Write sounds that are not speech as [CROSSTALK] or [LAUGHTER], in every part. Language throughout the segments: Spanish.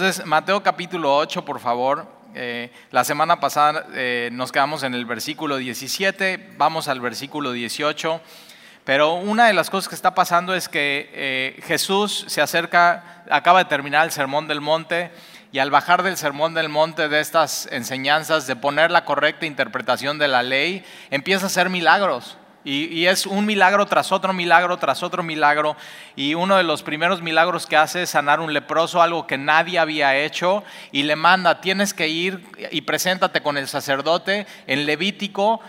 Entonces, Mateo capítulo 8, por favor. Eh, la semana pasada eh, nos quedamos en el versículo 17, vamos al versículo 18. Pero una de las cosas que está pasando es que eh, Jesús se acerca, acaba de terminar el sermón del monte y al bajar del sermón del monte de estas enseñanzas, de poner la correcta interpretación de la ley, empieza a hacer milagros. Y, es un milagro tras otro milagro, tras otro milagro. Y uno de los primeros milagros que hace es sanar un leproso, algo que nadie había hecho. Y le manda, tienes que ir y preséntate con el sacerdote. En Levítico,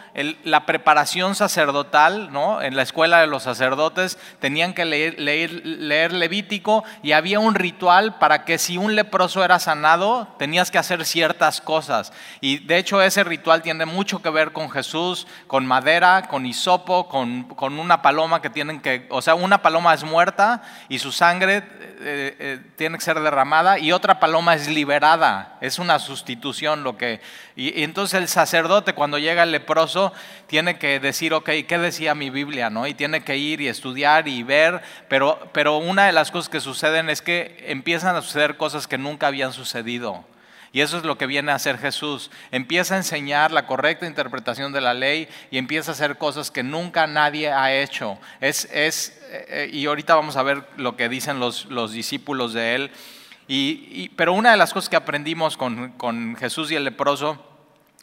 la preparación sacerdotal, ¿no? en la escuela de los sacerdotes, tenían que leer, leer Levítico y había un ritual para que si un leproso era sanado, tenías que hacer ciertas cosas. Y de hecho ese ritual tiene mucho que ver con Jesús, con madera, con hisopo con, una paloma que tienen que, o sea, una paloma es muerta y su sangre eh, eh, tiene que ser derramada y otra paloma es liberada, es una sustitución lo que... Y, entonces el sacerdote cuando llega el leproso tiene que decir, ok, ¿qué decía mi Biblia? ¿no? Y tiene que ir y estudiar y ver, pero, pero una de las cosas que suceden es que empiezan a suceder cosas que nunca habían sucedido. Y eso es lo que viene a hacer Jesús. Empieza a enseñar la correcta interpretación de la ley y empieza a hacer cosas que nunca nadie ha hecho. Es, es, eh, y ahorita vamos a ver lo que dicen los, los discípulos de él. Y, pero una de las cosas que aprendimos con, con Jesús y el leproso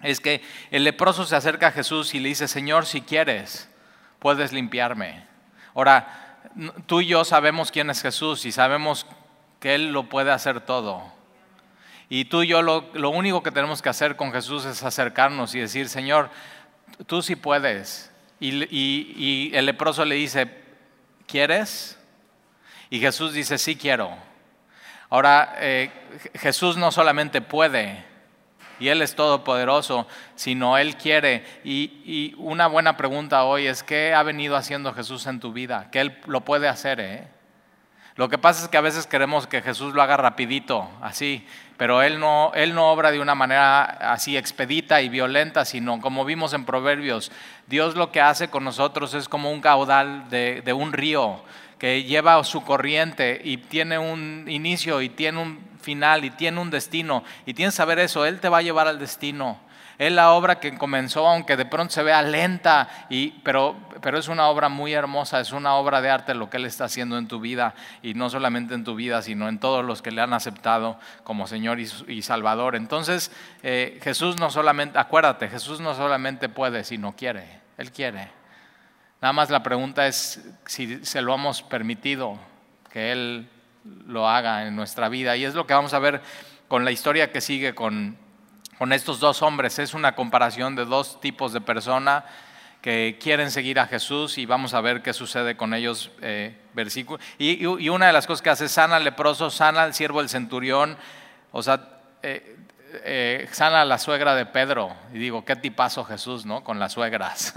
es que el leproso se acerca a Jesús y le dice, Señor, si quieres, puedes limpiarme. Ahora, tú y yo sabemos quién es Jesús y sabemos que Él lo puede hacer todo. Y tú y yo lo, único que tenemos que hacer con Jesús es acercarnos y decir, Señor, tú sí puedes. Y, el leproso le dice, ¿quieres? Y Jesús dice, sí quiero. Ahora, eh, Jesús no solamente puede, y Él es todopoderoso, sino Él quiere. Y, y, una buena pregunta hoy es, ¿qué ha venido haciendo Jesús en tu vida? Que Él lo puede hacer, ¿eh? Lo que pasa es que a veces queremos que Jesús lo haga rapidito, así, pero él no, él no obra de una manera así expedita y violenta, sino como vimos en Proverbios, Dios lo que hace con nosotros es como un caudal de, de un río que lleva su corriente y tiene un inicio y tiene un final y tiene un destino. Y tienes que saber eso, Él te va a llevar al destino. Es la obra que comenzó, aunque de pronto se vea lenta, y, pero, pero es una obra muy hermosa, es una obra de arte lo que Él está haciendo en tu vida, y no solamente en tu vida, sino en todos los que le han aceptado como Señor y, Salvador. Entonces, eh, Jesús no solamente, acuérdate, Jesús no solamente puede, sino quiere, Él quiere. Nada más la pregunta es si se lo hemos permitido que Él lo haga en nuestra vida. Y es lo que vamos a ver con la historia que sigue con con estos dos hombres. Es una comparación de dos tipos de persona que quieren seguir a Jesús y vamos a ver qué sucede con ellos. Eh, versículo. Y, una de las cosas que hace, sana al leproso, sana al siervo del centurión, o sea, eh, eh, sana a la suegra de Pedro. Y digo, qué tipazo Jesús, ¿no? Con las suegras.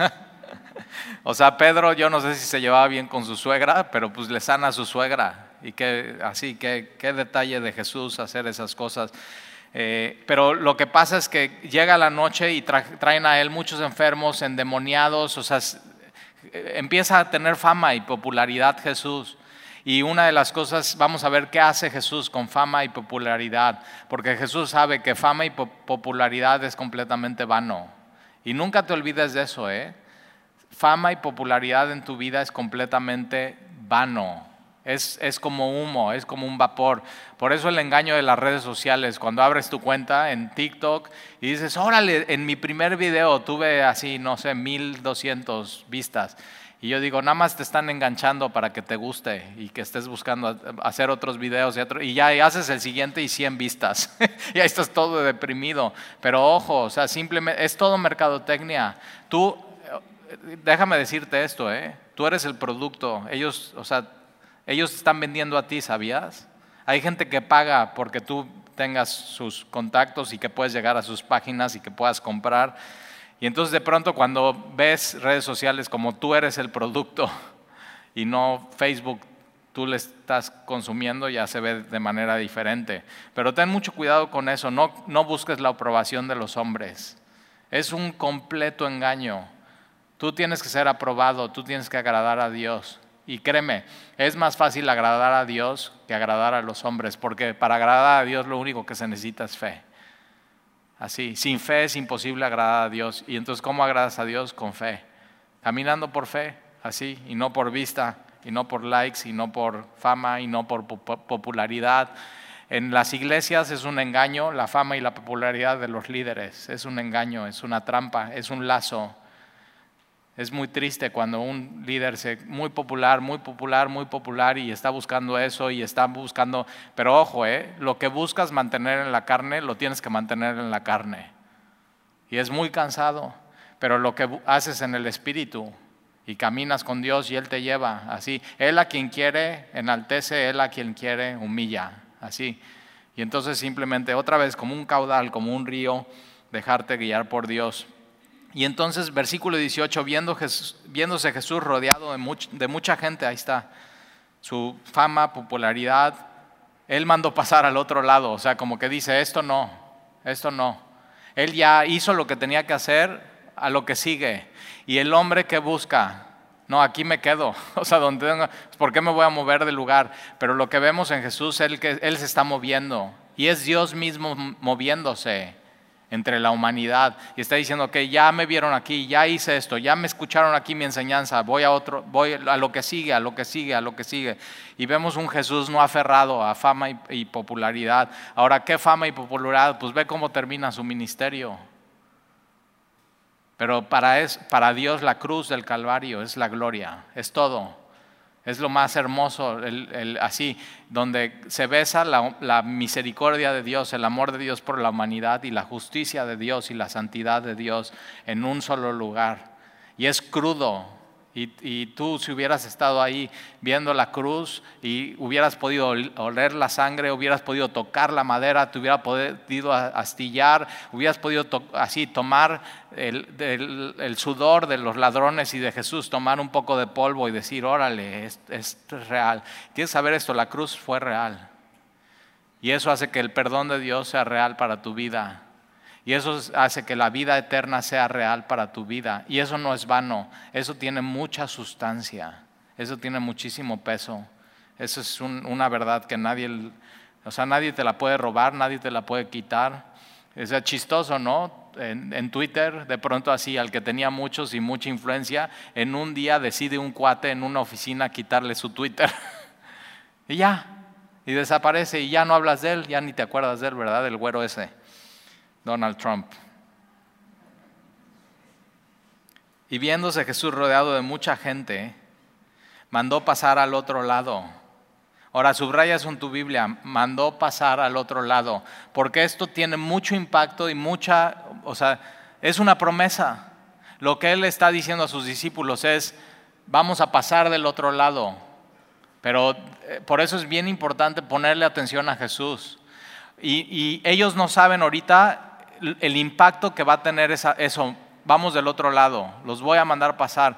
[LAUGHS] o sea, Pedro, yo no sé si se llevaba bien con su suegra, pero pues le sana a su suegra. Y qué, así, qué, qué detalle de Jesús hacer esas cosas. Eh, pero lo que pasa es que llega la noche y traen a él muchos enfermos, endemoniados, o sea, empieza a tener fama y popularidad Jesús. Y una de las cosas, vamos a ver qué hace Jesús con fama y popularidad, porque Jesús sabe que fama y popularidad es completamente vano. Y nunca te olvides de eso, ¿eh? Fama y popularidad en tu vida es completamente vano. Es, como humo, es como un vapor. Por eso el engaño de las redes sociales, cuando abres tu cuenta en TikTok y dices, órale, en mi primer video tuve así, no sé, 1200 vistas. Y yo digo, nada más te están enganchando para que te guste y que estés buscando hacer otros videos y, y ya haces el siguiente y 100 vistas. [LAUGHS] y ahí estás todo deprimido. Pero ojo, o sea, simplemente es todo mercadotecnia. Tú, eh, déjame decirte esto, ¿eh? Tú eres el producto. Ellos, o sea, ellos están vendiendo a ti, ¿sabías? Hay gente que paga porque tú tengas sus contactos y que puedes llegar a sus páginas y que puedas comprar. Y entonces de pronto cuando ves redes sociales como tú eres el producto y no Facebook, tú le estás consumiendo, ya se ve de manera diferente. Pero ten mucho cuidado con eso, no, no busques la aprobación de los hombres. Es un completo engaño. Tú tienes que ser aprobado, tú tienes que agradar a Dios. Y créeme, es más fácil agradar a Dios que agradar a los hombres, porque para agradar a Dios lo único que se necesita es fe. Así, sin fe es imposible agradar a Dios. Y entonces, ¿cómo agradas a Dios? Con fe. Caminando por fe, así, y no por vista, y no por likes, y no por fama, y no por popularidad. En las iglesias es un engaño la fama y la popularidad de los líderes. Es un engaño, es una trampa, es un lazo. Es muy triste cuando un líder se muy popular, muy popular, muy popular y está buscando eso y está buscando, pero ojo, ¿eh? lo que buscas mantener en la carne lo tienes que mantener en la carne. Y es muy cansado, pero lo que haces en el espíritu y caminas con Dios y Él te lleva así. Él a quien quiere enaltece, Él a quien quiere humilla así. Y entonces simplemente otra vez como un caudal, como un río, dejarte guiar por Dios. Y entonces versículo 18, viendo viéndose Jesús rodeado de, de mucha gente, ahí está, su fama, popularidad, él mandó pasar al otro lado, o sea, como que dice, esto no, esto no. Él ya hizo lo que tenía que hacer, a lo que sigue. Y el hombre que busca, no, aquí me quedo. [LAUGHS] O sea, donde tengo, ¿por qué me voy a mover del lugar? Pero lo que vemos en Jesús es que Él se está moviendo. Y es Dios mismo moviéndose entre la humanidad. Y está diciendo que ya me vieron aquí, ya hice esto, ya me escucharon aquí mi enseñanza, voy a otro, voy a lo que sigue, a lo que sigue, a lo que sigue. Y vemos un Jesús no aferrado a fama y, y popularidad. Ahora, ¿qué fama y popularidad? Pues ve cómo termina su ministerio. Pero para, es, para Dios la cruz del Calvario es la gloria, es todo. Es lo más hermoso, así, donde se besa la, la, misericordia de Dios, el amor de Dios por la humanidad y la justicia de Dios y la santidad de Dios en un solo lugar. Y es crudo, y, tú si hubieras estado ahí viendo la cruz y hubieras podido oler la sangre, hubieras podido tocar la madera, te hubiera podido astillar, hubieras podido así tomar el, sudor de los ladrones y de Jesús, tomar un poco de polvo y decir, órale, esto es real. Tienes que saber esto, la cruz fue real. Y eso hace que el perdón de Dios sea real para tu vida. Y eso hace que la vida eterna sea real para tu vida. Y eso no es vano, eso tiene mucha sustancia, eso tiene muchísimo peso. Eso es una verdad que nadie, o sea, nadie te la puede robar, nadie te la puede quitar. Es chistoso, ¿no? En, en, Twitter, de pronto así, al que tenía muchos y mucha influencia, en un día decide un cuate en una oficina quitarle su Twitter. [LAUGHS] y ya, y desaparece y ya no hablas de él, ya ni te acuerdas de él, ¿verdad? Del güero ese. Donald Trump. Y viéndose Jesús rodeado de mucha gente, mandó pasar al otro lado. Ahora subrayas en tu Biblia, mandó pasar al otro lado, porque esto tiene mucho impacto y mucha, o sea, es una promesa. Lo que él está diciendo a sus discípulos es, vamos a pasar del otro lado. Pero eh, por eso es bien importante ponerle atención a Jesús. Y, y ellos no saben ahorita el impacto que va a tener eso, vamos del otro lado, los voy a mandar pasar,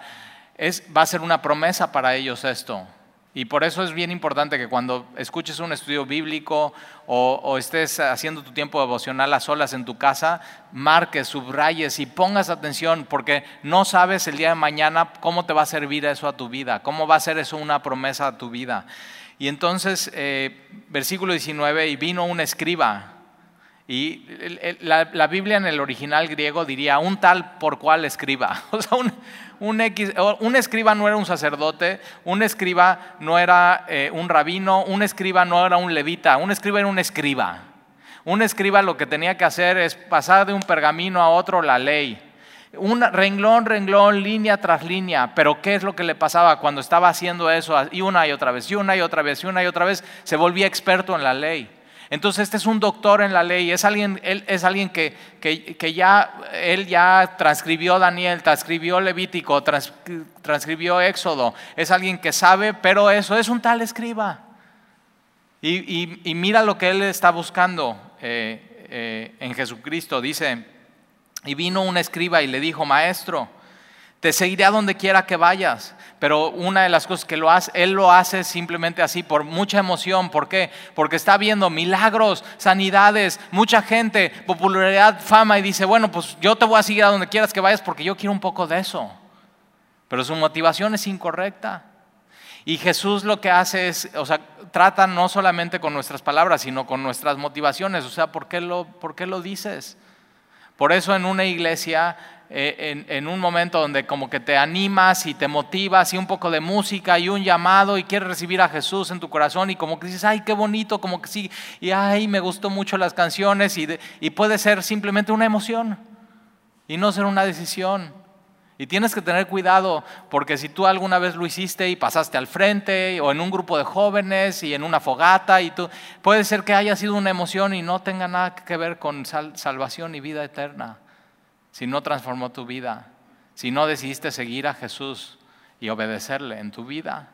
va a ser una promesa para ellos esto. Y por eso es bien importante que cuando escuches un estudio bíblico o, estés haciendo tu tiempo devocional a solas en tu casa, marques, subrayes y pongas atención porque no sabes el día de mañana cómo te va a servir eso a tu vida, cómo va a ser eso una promesa a tu vida. Y entonces, eh, versículo 19, y vino un escriba y la, Biblia en el original griego diría un tal por cual escriba. [LAUGHS] O sea, un, escriba no era un sacerdote, un escriba no era eh, un rabino, un escriba no era un levita, un escriba era un escriba. Un escriba lo que tenía que hacer es pasar de un pergamino a otro la ley. Un renglón, renglón, línea tras línea. Pero ¿qué es lo que le pasaba cuando estaba haciendo eso? Y una y otra vez, y una y otra vez, y una y otra vez, se volvía experto en la ley. Entonces este es un doctor en la ley, es alguien, él, es alguien que, que, ya, él ya transcribió Daniel, transcribió Levítico, transcribió Éxodo, es alguien que sabe, pero eso es un tal escriba. Y, mira lo que él está buscando eh, eh, en Jesucristo, dice, y vino un escriba y le dijo, maestro, te seguiré a donde quiera que vayas. Pero una de las cosas que lo hace, él lo hace simplemente así, por mucha emoción. ¿Por qué? Porque está viendo milagros, sanidades, mucha gente, popularidad, fama y dice, bueno, pues yo te voy a seguir a donde quieras que vayas porque yo quiero un poco de eso. Pero su motivación es incorrecta. Y Jesús lo que hace es, o sea, trata no solamente con nuestras palabras, sino con nuestras motivaciones. O sea, ¿por qué lo, por qué lo dices? Por eso en una iglesia, eh, en, un momento donde como que te animas y te motivas y un poco de música y un llamado y quieres recibir a Jesús en tu corazón y como que dices, ay, qué bonito, como que sí, y ay, me gustó mucho las canciones y, y puede ser simplemente una emoción y no ser una decisión. Y tienes que tener cuidado porque si tú alguna vez lo hiciste y pasaste al frente o en un grupo de jóvenes y en una fogata y tú puede ser que haya sido una emoción y no tenga nada que ver con salvación y vida eterna. Si no transformó tu vida, si no decidiste seguir a Jesús y obedecerle en tu vida,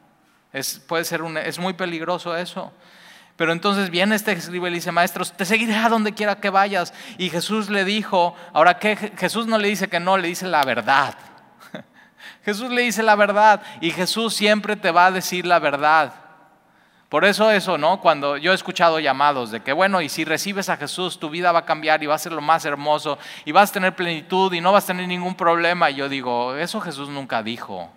es, puede ser es muy peligroso eso. Pero entonces viene este escriba y dice, maestros, te seguiré a donde quiera que vayas. Y Jesús le dijo, ahora que Jesús no le dice que no, le dice la verdad. [LAUGHS] Jesús le dice la verdad y Jesús siempre te va a decir la verdad. Por eso eso, ¿no? Cuando yo he escuchado llamados de que, bueno, y si recibes a Jesús, tu vida va a cambiar y va a ser lo más hermoso y vas a tener plenitud y no vas a tener ningún problema. Y yo digo, eso Jesús nunca dijo.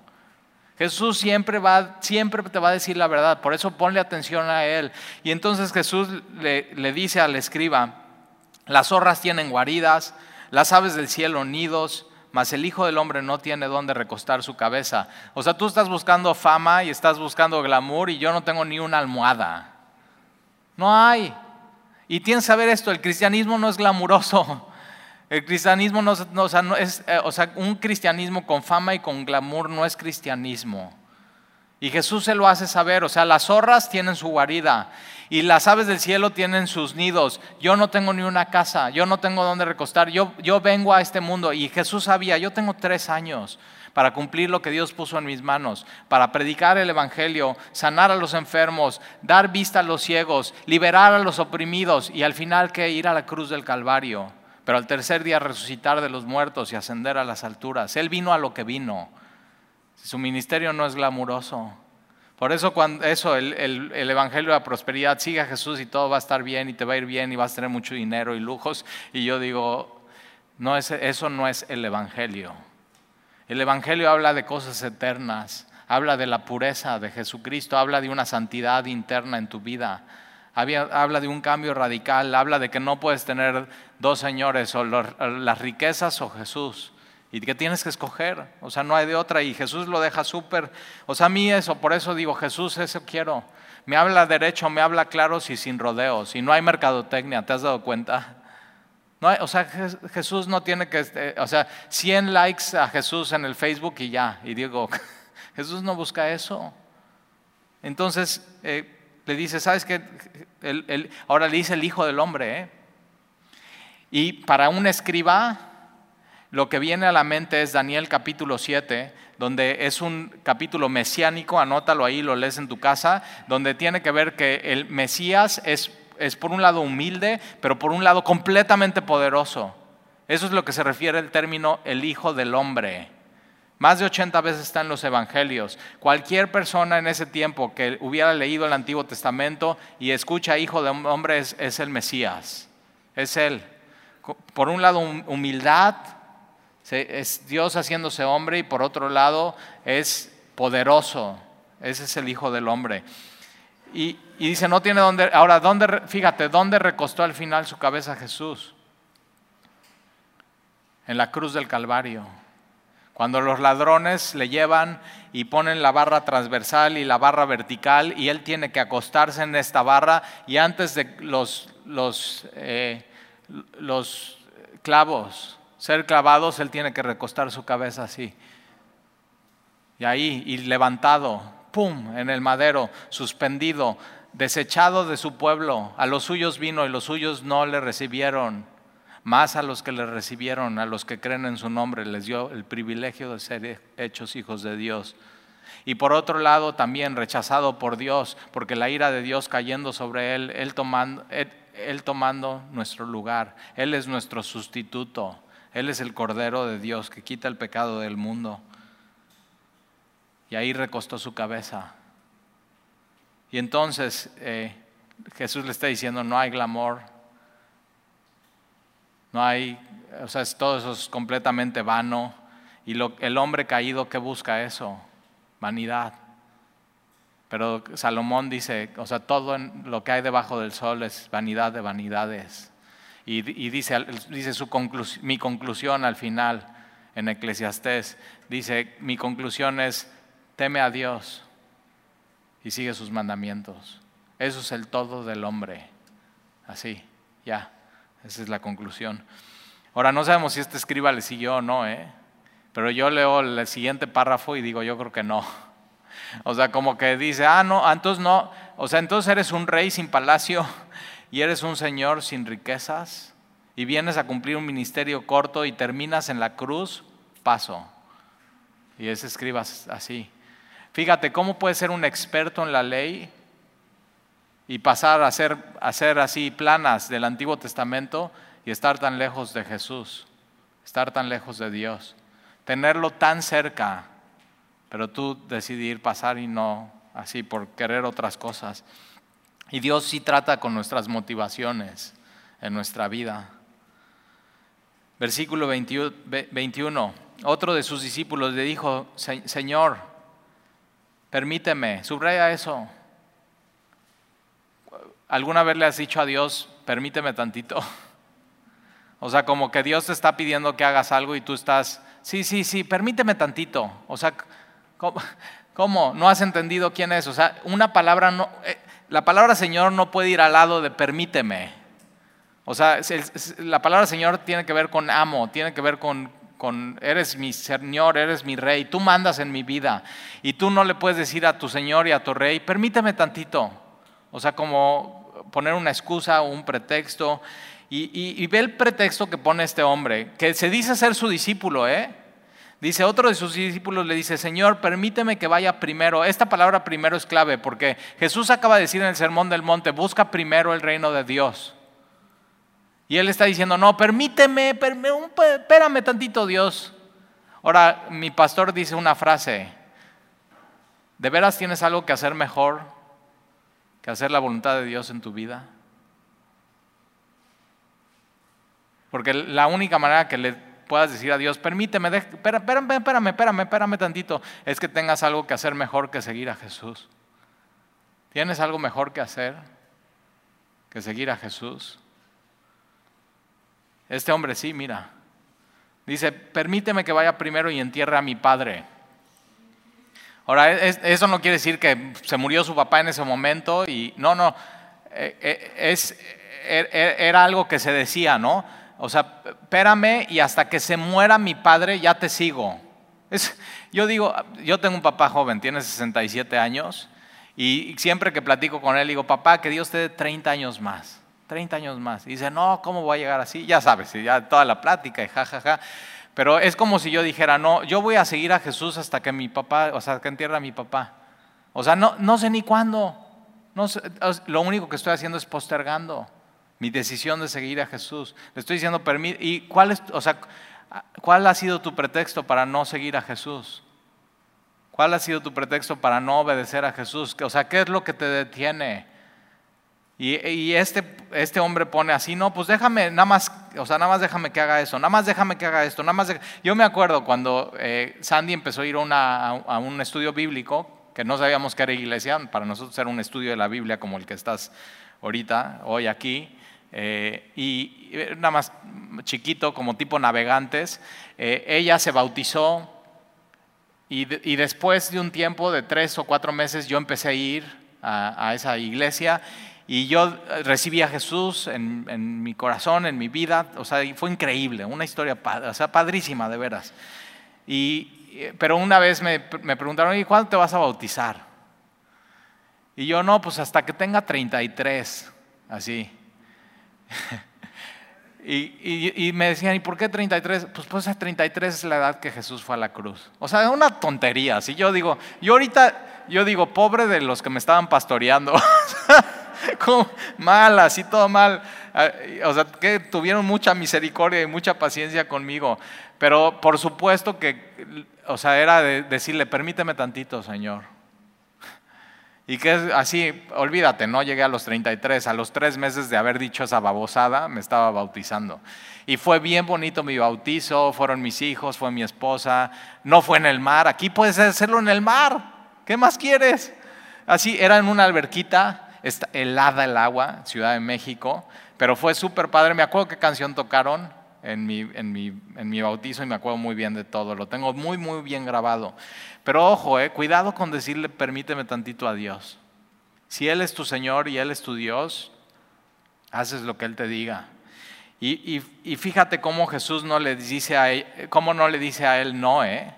Jesús siempre, va, siempre te va a decir la verdad, por eso ponle atención a Él. Y entonces Jesús le, le dice al escriba, las zorras tienen guaridas, las aves del cielo nidos, mas el Hijo del Hombre no tiene dónde recostar su cabeza. O sea, tú estás buscando fama y estás buscando glamour y yo no tengo ni una almohada. No hay. Y tienes que saber esto, el cristianismo no es glamuroso. El cristianismo no, es, eh, o sea, un cristianismo con fama y con glamour no es cristianismo. Y Jesús se lo hace saber, o sea, las zorras tienen su guarida y las aves del cielo tienen sus nidos. Yo no tengo ni una casa, yo no tengo dónde recostar, yo, yo vengo a este mundo y Jesús sabía, yo tengo tres años para cumplir lo que Dios puso en mis manos, para predicar el Evangelio, sanar a los enfermos, dar vista a los ciegos, liberar a los oprimidos y al final que ir a la cruz del Calvario, pero al tercer día resucitar de los muertos y ascender a las alturas. Él vino a lo que vino. Su ministerio no es glamuroso. Por eso, cuando eso, el, evangelio de la prosperidad, sigue a Jesús y todo va a estar bien y te va a ir bien y vas a tener mucho dinero y lujos. Y yo digo, no es, eso no es el evangelio. El evangelio habla de cosas eternas, habla de la pureza de Jesucristo, habla de una santidad interna en tu vida, habla de un cambio radical, habla de que no puedes tener dos señores, o las riquezas o Jesús y que tienes que escoger, o sea, no hay de otra y Jesús lo deja súper, o sea, a mí eso, por eso digo, Jesús, eso quiero. Me habla derecho, me habla claro y sin rodeos, y no hay mercadotecnia, ¿te has dado cuenta? No o sea, Jesús no tiene que, este, o sea, 100 likes a Jesús en el Facebook y ya, y digo, [LAUGHS] Jesús no busca eso. Entonces, eh, le dice, ¿sabes qué? ahora le dice el Hijo del Hombre, ¿eh? Y para un escriba, lo que viene a la mente es Daniel capítulo 7, donde es un capítulo mesiánico, anótalo ahí, lo lees en tu casa, donde tiene que ver que el Mesías es, es por un lado humilde, pero por un lado completamente poderoso. Eso es lo que se refiere el término el Hijo del Hombre. Más de 80 veces está en los evangelios. Cualquier persona en ese tiempo que hubiera leído el Antiguo Testamento y escucha Hijo de Hombre es el Mesías. Es Él. Por un lado, humildad, es Dios haciéndose hombre y por otro lado es poderoso. Ese es el Hijo del Hombre. Y, dice, no tiene dónde, ahora, ¿dónde, fíjate, ¿dónde recostó al final su cabeza Jesús? En la cruz del Calvario. Cuando los ladrones le llevan y ponen la barra transversal y la barra vertical y él tiene que acostarse en esta barra y antes de los, los, eh, los clavos ser clavados, él tiene que recostar su cabeza así. Y ahí, y levantado, ¡pum!, en el madero, suspendido, desechado de su pueblo. A los suyos vino y los suyos no le recibieron. Más a los que le recibieron, a los que creen en su nombre, les dio el privilegio de ser hechos hijos de Dios. Y por otro lado, también rechazado por Dios, porque la ira de Dios cayendo sobre él, él tomando, él tomando nuestro lugar. Él es nuestro sustituto. Él es el Cordero de Dios que quita el pecado del mundo. Y ahí recostó su cabeza. Y entonces eh, Jesús le está diciendo, no hay glamour, no hay, o sea, todo eso es completamente vano. Y el hombre caído, ¿qué busca eso? Vanidad. Pero Salomón dice, o sea, todo lo que hay debajo del sol es vanidad de vanidades. Y, dice, dice su mi conclusión al final en Eclesiastés, dice, mi conclusión es, teme a Dios y sigue sus mandamientos. Eso es el todo del hombre. Así, ya, esa es la conclusión. Ahora, no sabemos si este escriba le siguió o no, ¿eh? pero yo leo el siguiente párrafo y digo, yo creo que no. [LAUGHS] O sea, como que dice, ah, no, ah, entonces no, o sea, entonces eres un rey sin palacio y eres un señor sin riquezas y vienes a cumplir un ministerio corto y terminas en la cruz, paso. Y ese escribas así. Fíjate, ¿cómo puede ser un experto en la ley y pasar a hacer, a así planas del Antiguo Testamento y estar tan lejos de Jesús, estar tan lejos de Dios, tenerlo tan cerca? pero tú decidir pasar y no así por querer otras cosas. Y Dios sí trata con nuestras motivaciones en nuestra vida. Versículo 21. Otro de sus discípulos le dijo, Señor, permíteme, subraya eso. ¿Alguna vez le has dicho a Dios, permíteme tantito? O sea, como que Dios te está pidiendo que hagas algo y tú estás, sí, sí, sí, permíteme tantito. O sea, ¿Cómo? ¿No has entendido quién es? O sea, una palabra no, eh, la palabra Señor no puede ir al lado de permíteme. O sea, la palabra Señor tiene que ver con amo, tiene que ver con, con, eres mi Señor, eres mi rey, tú mandas en mi vida. Y tú no le puedes decir a tu Señor y a tu rey, permíteme tantito. O sea, como poner una excusa un pretexto. Y, y ve el pretexto que pone este hombre, que se dice ser su discípulo, ¿eh? Dice, otro de sus discípulos le dice, Señor, permíteme que vaya primero. Esta palabra primero es clave porque Jesús acaba de decir en el Sermón del Monte, busca primero el reino de Dios. Y él está diciendo, no, permíteme, espérame tantito Dios. Ahora, mi pastor dice una frase, ¿de veras tienes algo que hacer mejor que hacer la voluntad de Dios en tu vida? Porque la única manera que le puedas decir a Dios, permíteme, espérame, espérame, espérame, espérame tantito, es que tengas algo que hacer mejor que seguir a Jesús. ¿Tienes algo mejor que hacer que seguir a Jesús? Este hombre sí, mira. Dice, permíteme que vaya primero y entierre a mi padre. Ahora, eso no quiere decir que se murió su papá en ese momento y no, no, eh, eh, es, er, er, era algo que se decía, ¿no? O sea, espérame y hasta que se muera mi padre ya te sigo. yo digo, yo tengo un papá joven, tiene 67 años, y siempre que platico con él digo, papá, que Dios te dé 30 años más, 30 años más. Y dice, no, ¿cómo voy a llegar así? Ya sabes, ya toda la plática y jajaja. Ja, ja. Pero es como si yo dijera, no, yo voy a seguir a Jesús hasta que mi papá, o sea, que entierra mi papá. O sea, no, no sé ni cuándo. No lo único que estoy haciendo es postergando mi decisión de seguir a Jesús. Le estoy diciendo, ¿y cuál, es, o sea, cuál ha sido tu pretexto para no seguir a Jesús? ¿Cuál ha sido tu pretexto para no obedecer a Jesús? O sea, ¿qué es lo que te detiene? Y, este, este hombre pone así, no, pues déjame, nada más, o sea, nada más déjame que haga eso, nada más déjame que haga esto, nada más. Yo me acuerdo cuando eh, Sandy empezó a ir a un estudio bíblico, que no sabíamos que era iglesia, para nosotros era un estudio de la Biblia como el que estás ahorita, hoy aquí. Eh, y nada más chiquito, como tipo navegantes, eh, ella se bautizó y, después de un tiempo de tres o cuatro meses yo empecé a ir a, esa iglesia y yo recibí a Jesús en, mi corazón, en mi vida, o sea, fue increíble, una historia o sea, padrísima de veras. Y, pero una vez me, me preguntaron, ¿y cuándo te vas a bautizar? Y yo no, pues hasta que tenga 33, así. Y, me decían, ¿y por qué 33? Pues pues 33 es la edad que Jesús fue a la cruz. O sea, una tontería. Si yo digo, yo ahorita, yo digo, pobre de los que me estaban pastoreando. [LAUGHS] mal, así todo mal. Ah, o sea, que tuvieron mucha misericordia y mucha paciencia conmigo. Pero por supuesto que, o sea, era de decirle, permíteme tantito, Señor. Y que así, olvídate, no llegué a los 33, a los tres meses de haber dicho esa babosada, me estaba bautizando. Y fue bien bonito mi bautizo, fueron mis hijos, fue mi esposa, no fue en el mar, aquí puedes hacerlo en el mar, ¿qué más quieres? así, era en una alberquita, helada el agua, Ciudad de México, pero fue súper padre. Me acuerdo qué canción tocaron en mi, en, mi, en mi bautizo y me acuerdo muy bien de todo. Lo tengo muy, muy bien grabado. Pero ojo, eh, cuidado con decirle permíteme tantito a Dios. Si Él es tu Señor y Él es tu Dios, haces lo que Él te diga. Y, y, fíjate cómo Jesús no le dice a él, cómo no le dice a él no, ¿eh?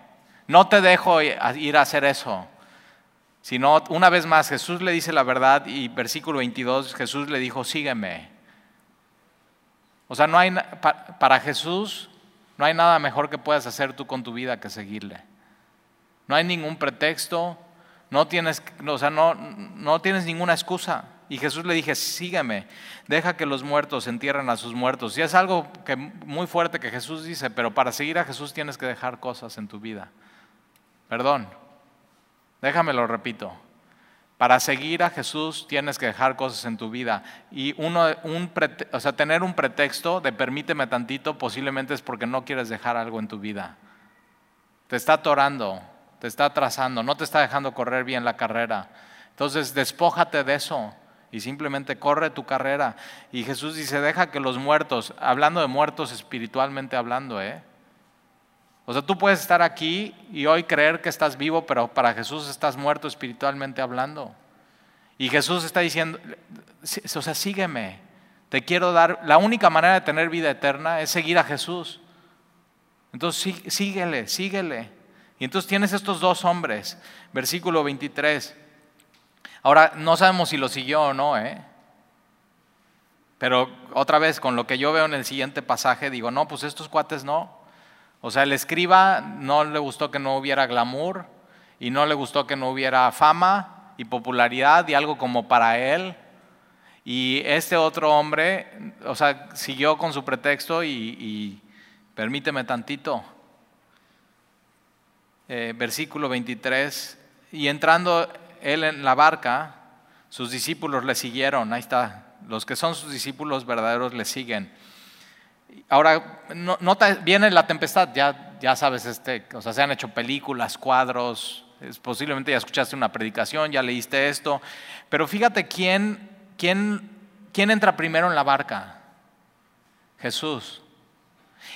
No te dejo ir a hacer eso. Sino, una vez más, Jesús le dice la verdad y versículo 22, Jesús le dijo, sígueme. O sea, no hay, para Jesús no hay nada mejor que puedas hacer tú con tu vida que seguirle. No hay ningún pretexto, no tienes, o sea, no, no tienes ninguna excusa. Y Jesús le dije, sígueme, deja que los muertos entierren a sus muertos. Y es algo que, muy fuerte que Jesús dice, pero para seguir a Jesús tienes que dejar cosas en tu vida. Perdón, déjame lo repito. Para seguir a Jesús tienes que dejar cosas en tu vida. Y uno, un o sea, tener un pretexto de permíteme tantito posiblemente es porque no quieres dejar algo en tu vida. Te está atorando, te está atrasando, no te está dejando correr bien la carrera. Entonces, despójate de eso y simplemente corre tu carrera. Y Jesús dice, deja que los muertos, hablando de muertos espiritualmente hablando, ¿eh? O sea, tú puedes estar aquí y hoy creer que estás vivo, pero para Jesús estás muerto espiritualmente hablando. Y Jesús está diciendo, o sea, sígueme. Te quiero dar, la única manera de tener vida eterna es seguir a Jesús. Entonces síguele, síguele. Y entonces tienes estos dos hombres, versículo 23. Ahora, no sabemos si lo siguió o no, ¿eh? Pero otra vez, con lo que yo veo en el siguiente pasaje, digo, no, pues estos cuates no. O sea, el escriba no le gustó que no hubiera glamour y no le gustó que no hubiera fama y popularidad y algo como para él. Y este otro hombre, o sea, siguió con su pretexto y, permíteme tantito. Eh, versículo 23, y entrando él en la barca, sus discípulos le siguieron, ahí está, los que son sus discípulos verdaderos le siguen. Ahora, viene la tempestad, ya, sabes, este, se han hecho películas, cuadros, posiblemente ya escuchaste una predicación, ya leíste esto, pero fíjate quién, entra primero en la barca. Jesús.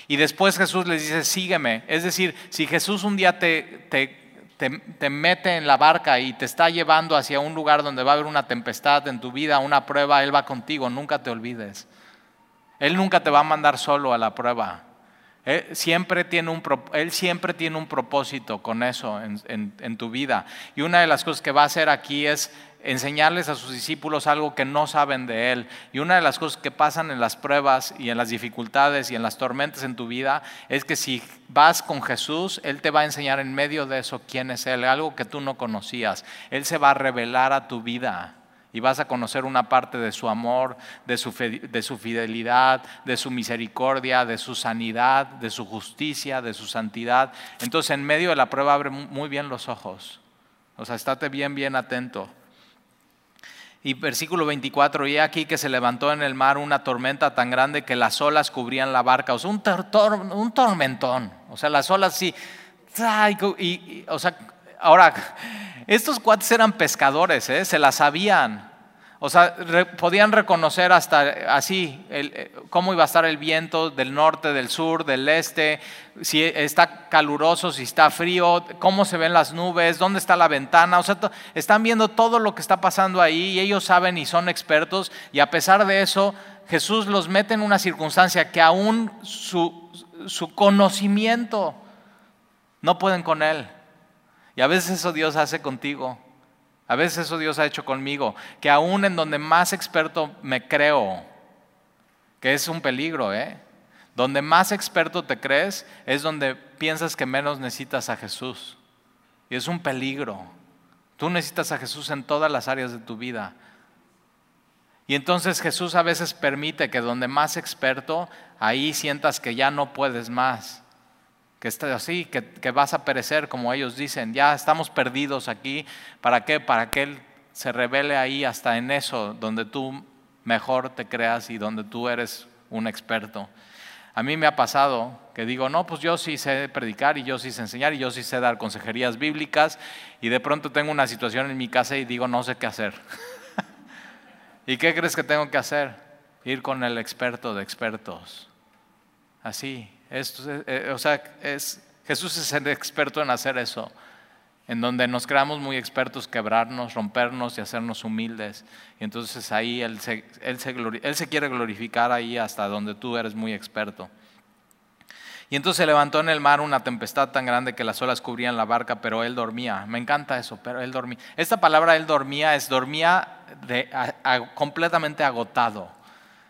Y después Jesús les dice, sígueme. Es decir, si Jesús un día te, mete en la barca y te está llevando hacia un lugar donde va a haber una tempestad en tu vida, una prueba, Él va contigo, nunca te olvides. Él nunca te va a mandar solo a la prueba. Él siempre tiene un, él siempre tiene un propósito con eso en, en, tu vida. Y una de las cosas que va a hacer aquí es enseñarles a sus discípulos algo que no saben de Él. Y una de las cosas que pasan en las pruebas y en las dificultades y en las tormentas en tu vida es que si vas con Jesús, Él te va a enseñar en medio de eso quién es Él, algo que tú no conocías. Él se va a revelar a tu vida y vas a conocer una parte de su amor, de su, de su fidelidad, de su misericordia, de su sanidad, de su justicia, de su santidad. Entonces en medio de la prueba abre muy bien los ojos. O sea, estate bien, bien atento. Y versículo 24, y aquí que se levantó en el mar una tormenta tan grande que las olas cubrían la barca, o sea, un, tormentón, o sea, las olas sí, y, o sea, ahora, estos cuates eran pescadores, ¿eh? se las sabían. O sea, podían reconocer hasta así eh, cómo iba a estar el viento del norte, del sur, del este, si está caluroso, si está frío, cómo se ven las nubes, dónde está la ventana. O sea, están viendo todo lo que está pasando ahí y ellos saben y son expertos. Y a pesar de eso, Jesús los mete en una circunstancia que aún su, su conocimiento no pueden con él. Y a veces eso Dios hace contigo. A veces eso Dios ha hecho conmigo. Que aún en donde más experto me creo, que es un peligro, ¿eh? Donde más experto te crees es donde piensas que menos necesitas a Jesús. Y es un peligro. Tú necesitas a Jesús en todas las áreas de tu vida. Y entonces Jesús a veces permite que donde más experto, ahí sientas que ya no puedes más que está así, que, que, vas a perecer, como ellos dicen, ya estamos perdidos aquí, ¿para qué? Para que Él se revele ahí hasta en eso, donde tú mejor te creas y donde tú eres un experto. A mí me ha pasado que digo, no, pues yo sí sé predicar y yo sí sé enseñar y yo sí sé dar consejerías bíblicas y de pronto tengo una situación en mi casa y digo, no sé qué hacer. [LAUGHS] ¿Y qué crees que tengo que hacer? Ir con el experto de expertos. Así. Esto, eh, o sea, es, Jesús es el experto en hacer eso en donde nos creamos muy expertos, quebrarnos, rompernos y hacernos humildes. Y entonces ahí él se, quiere glorificar ahí hasta donde tú eres muy experto. Y entonces se levantó en el mar una tempestad tan grande que las olas cubrían la barca, pero él dormía. Me encanta eso, pero él dormía. Esta palabra él dormía es dormía completamente agotado.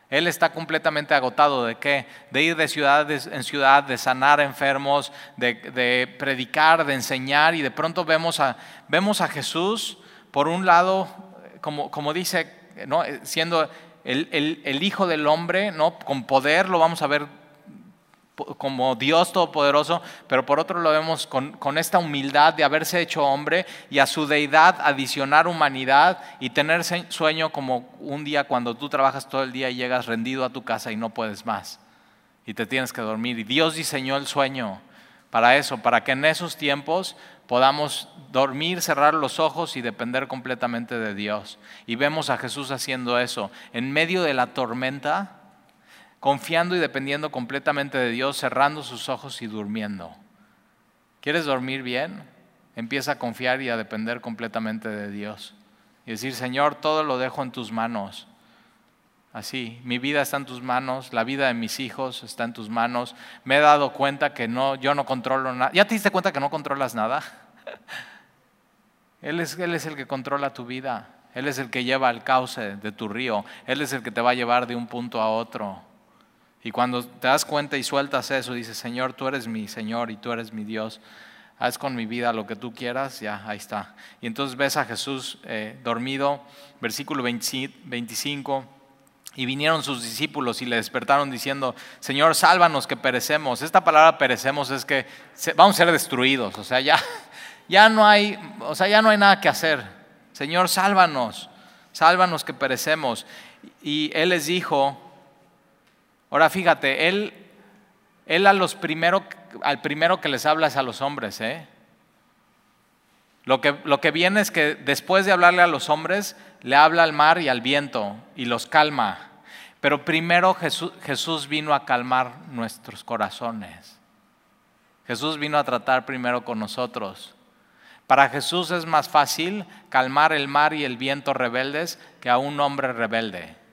Él está completamente agotado de qué? De ir de ciudad en ciudad, de sanar enfermos, de, predicar, de enseñar y de pronto vemos a, vemos a Jesús, por un lado, como, como dice, ¿no? siendo el, el, Hijo del Hombre, ¿no? con poder, lo vamos a ver como Dios todopoderoso, pero por otro lo vemos con, esta humildad de haberse hecho hombre y a su deidad adicionar humanidad y tener sueño como un día cuando tú trabajas todo el día y llegas rendido a tu casa y no puedes más y te tienes que dormir. Y Dios diseñó el sueño para eso, para que en esos tiempos podamos dormir, cerrar los ojos y depender completamente de Dios. Y vemos a Jesús haciendo eso. En medio de la tormenta, confiando y dependiendo completamente de Dios, cerrando sus ojos y durmiendo. ¿Quieres dormir bien? Empieza a confiar y a depender completamente de Dios. Y decir, Señor, todo lo dejo en tus manos. Así, mi vida está en tus manos, la vida de mis hijos está en tus manos. Me he dado cuenta que no, yo no controlo nada. ¿Ya te diste cuenta que no controlas nada? [LAUGHS] él, es, él es el que controla tu vida. Él es el que lleva el cauce de tu río. Él es el que te va a llevar de un punto a otro. Y cuando te das cuenta y sueltas eso, dices, Señor, tú eres mi Señor y tú eres mi Dios. Haz con mi vida lo que tú quieras, ya, ahí está. Y entonces ves a Jesús eh, dormido, versículo 25. Y vinieron sus discípulos y le despertaron diciendo, Señor, sálvanos que perecemos. Esta palabra perecemos es que vamos a ser destruidos. O sea, ya, [LAUGHS] ya, no hay, o sea, ya no hay nada que hacer. Señor, sálvanos, sálvanos que perecemos. Y él les dijo, Ahora fíjate, él, él primero, al primero que les habla es a los hombres. ¿eh? Lo, que, lo que viene es que después de hablarle a los hombres, le habla al mar y al viento y los calma. Pero primero Jesús, Jesús vino a calmar nuestros corazones. Jesús vino a tratar primero con nosotros. Para Jesús es más fácil calmar el mar y el viento rebeldes que a un hombre rebelde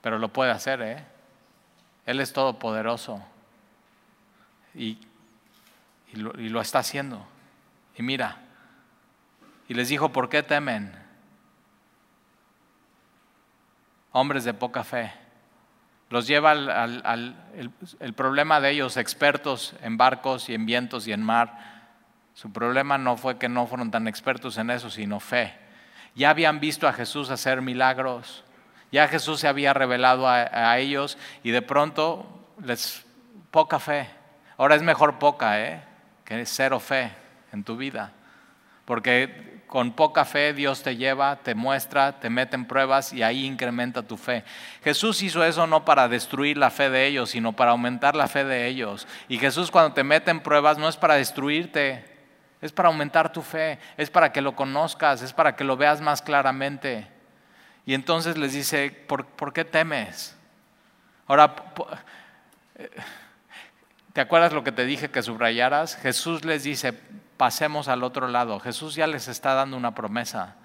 pero lo puede hacer, ¿eh? Él es todopoderoso y, y, lo, y lo está haciendo. Y mira, y les dijo, ¿por qué temen? Hombres de poca fe. Los lleva al, el, problema de ellos, expertos en barcos y en vientos y en mar. Su problema no fue que no fueron tan expertos en eso, sino fe. Ya habían visto a Jesús hacer milagros. Ya Jesús se había revelado a, ellos y de pronto les poca fe. Ahora es mejor poca, ¿eh? Que cero fe en tu vida. Porque con poca fe Dios te lleva, te muestra, te mete en pruebas y ahí incrementa tu fe. Jesús hizo eso no para destruir la fe de ellos, sino para aumentar la fe de ellos. Y Jesús cuando te mete en pruebas no es para destruirte, es para aumentar tu fe, es para que lo conozcas, es para que lo veas más claramente. Y entonces les dice, ¿por, qué temes? Ahora, eh, ¿te acuerdas lo que te dije que subrayaras? Jesús les dice, pasemos al otro lado. Jesús ya les está dando una promesa.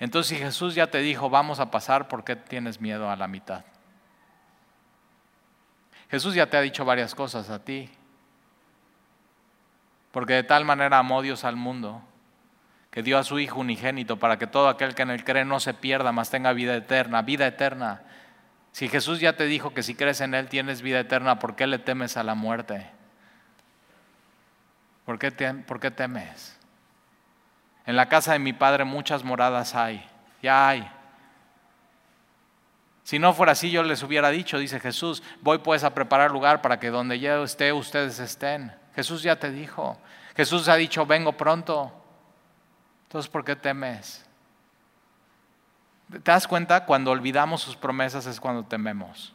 Entonces, si Jesús ya te dijo, vamos a pasar, ¿por qué tienes miedo a la mitad? Jesús ya te ha dicho varias cosas a ti. Porque de tal manera amó Dios al mundo que dio a su Hijo unigénito para que todo aquel que en él cree no se pierda, mas tenga vida eterna, vida eterna. Si Jesús ya te dijo que si crees en Él tienes vida eterna, ¿por qué le temes a la muerte? ¿Por qué, ¿Por qué temes? En la casa de mi Padre muchas moradas hay, ya hay. Si no fuera así, yo les hubiera dicho, dice Jesús, voy pues a preparar lugar para que donde yo esté, ustedes estén. Jesús ya te dijo. Jesús ha dicho, vengo pronto. Entonces, ¿por qué temes? ¿Te das cuenta? Cuando olvidamos sus promesas es cuando tememos.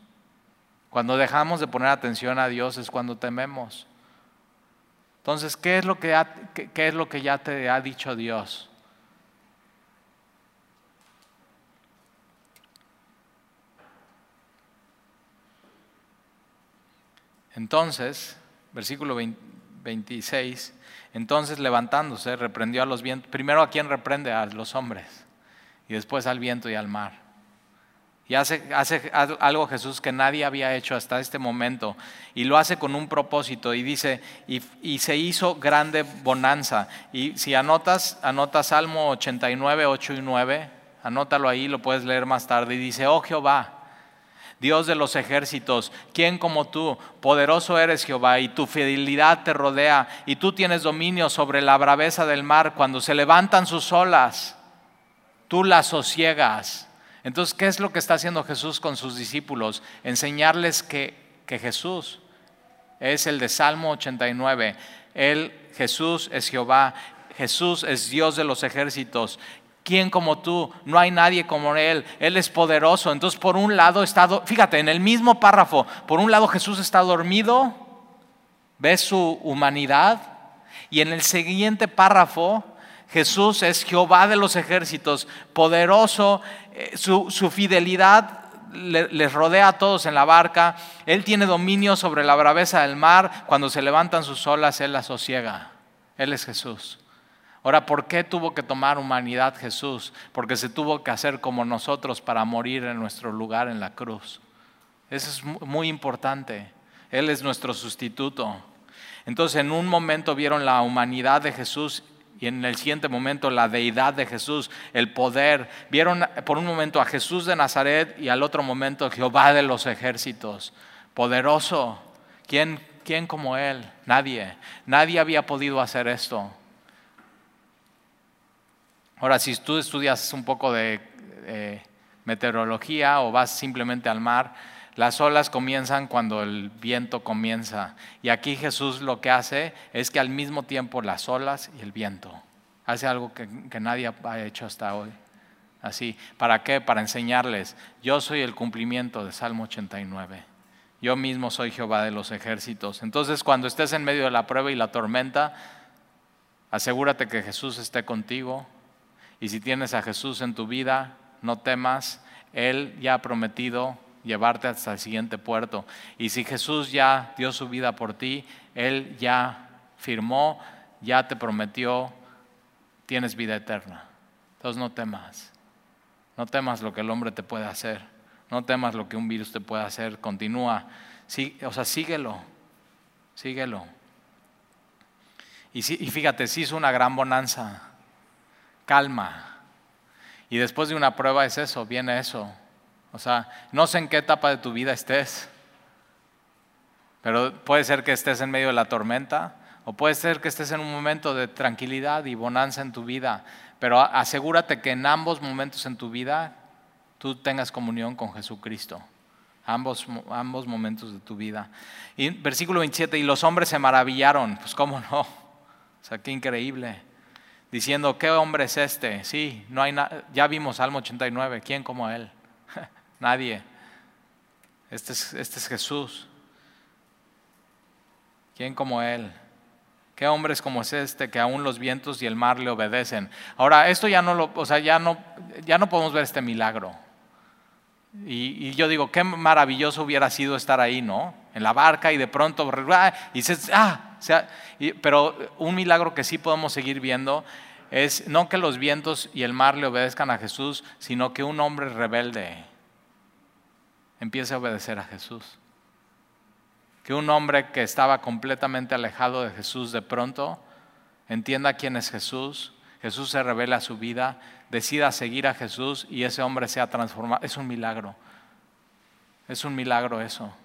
Cuando dejamos de poner atención a Dios es cuando tememos. Entonces, ¿qué es lo que, qué es lo que ya te ha dicho Dios? Entonces, versículo 26, entonces levantándose, reprendió a los vientos. Primero a quién reprende? A los hombres. Y después al viento y al mar. Y hace, hace, algo Jesús que nadie había hecho hasta este momento. Y lo hace con un propósito. Y dice, y, y se hizo grande bonanza. Y si anotas, anotas Salmo 89, 8 y 9, anótalo ahí, lo puedes leer más tarde. Y dice, oh Jehová Dios de los ejércitos, ¿quién como tú? Poderoso eres Jehová y tu fidelidad te rodea y tú tienes dominio sobre la braveza del mar cuando se levantan sus olas, tú las sosiegas. Entonces, ¿qué es lo que está haciendo Jesús con sus discípulos? Enseñarles que, que Jesús es el de Salmo 89. Él, Jesús es Jehová, Jesús es Dios de los ejércitos ¿Quién como tú? No hay nadie como Él. Él es poderoso. Entonces, por un lado está, fíjate, en el mismo párrafo, por un lado Jesús está dormido, ves su humanidad, y en el siguiente párrafo Jesús es Jehová de los ejércitos, poderoso, eh, su, fidelidad les rodea a todos en la barca, Él tiene dominio sobre la braveza del mar, cuando se levantan sus olas, Él las sosiega. Él es Jesús. Ahora, ¿por qué tuvo que tomar humanidad Jesús? Porque se tuvo que hacer como nosotros para morir en nuestro lugar en la cruz. Eso es muy importante. Él es nuestro sustituto. Entonces, en un momento vieron la humanidad de Jesús y en el siguiente momento la deidad de Jesús, el poder. Vieron por un momento a Jesús de Nazaret y al otro momento Jehová de los ejércitos, poderoso. ¿Quién, quién como Él? Nadie. Nadie había podido hacer esto. Ahora, si tú estudias un poco de meteorología o vas simplemente al mar, las olas comienzan cuando el viento comienza. Y aquí Jesús lo que hace es que al mismo tiempo las olas y el viento. Hace algo que, que nadie ha hecho hasta hoy. Así. ¿Para qué? Para enseñarles. Yo soy el cumplimiento de Salmo 89. Yo mismo soy Jehová de los ejércitos. Entonces, cuando estés en medio de la prueba y la tormenta, asegúrate que Jesús esté contigo, y si tienes a Jesús en tu vida, no temas, Él ya ha prometido llevarte hasta el siguiente puerto. Y si Jesús ya dio su vida por ti, Él ya firmó, ya te prometió, tienes vida eterna. Entonces no temas, no temas lo que el hombre te puede hacer, no temas lo que un virus te puede hacer, continúa, o sea, síguelo, síguelo. Y, y fíjate, sí hizo una gran bonanza calma. Y después de una prueba es eso, viene eso. O sea, no sé en qué etapa de tu vida estés, pero puede ser que estés en medio de la tormenta o puede ser que estés en un momento de tranquilidad y bonanza en tu vida, pero asegúrate que en ambos momentos en tu vida tú tengas comunión con Jesucristo. Ambos, ambos momentos de tu vida. Y versículo 27, y los hombres se maravillaron, pues cómo no, o sea, qué increíble diciendo, ¿qué hombre es este? Sí, no hay ya vimos Salmo 89, ¿quién como él? [LAUGHS] Nadie. Este es, este es Jesús. ¿Quién como él? ¿Qué hombre es como es este que aún los vientos y el mar le obedecen? Ahora, esto ya no lo, o sea, ya no, ya no podemos ver este milagro. Y, yo digo, qué maravilloso hubiera sido estar ahí, ¿no? En la barca y de pronto, y dices, ah, sea, pero un milagro que sí podemos seguir viendo es no que los vientos y el mar le obedezcan a Jesús, sino que un hombre rebelde empiece a obedecer a Jesús. Que un hombre que estaba completamente alejado de Jesús de pronto entienda quién es Jesús, Jesús se revela a su vida, decida seguir a Jesús y ese hombre sea transformado. Es un milagro. Es un milagro eso.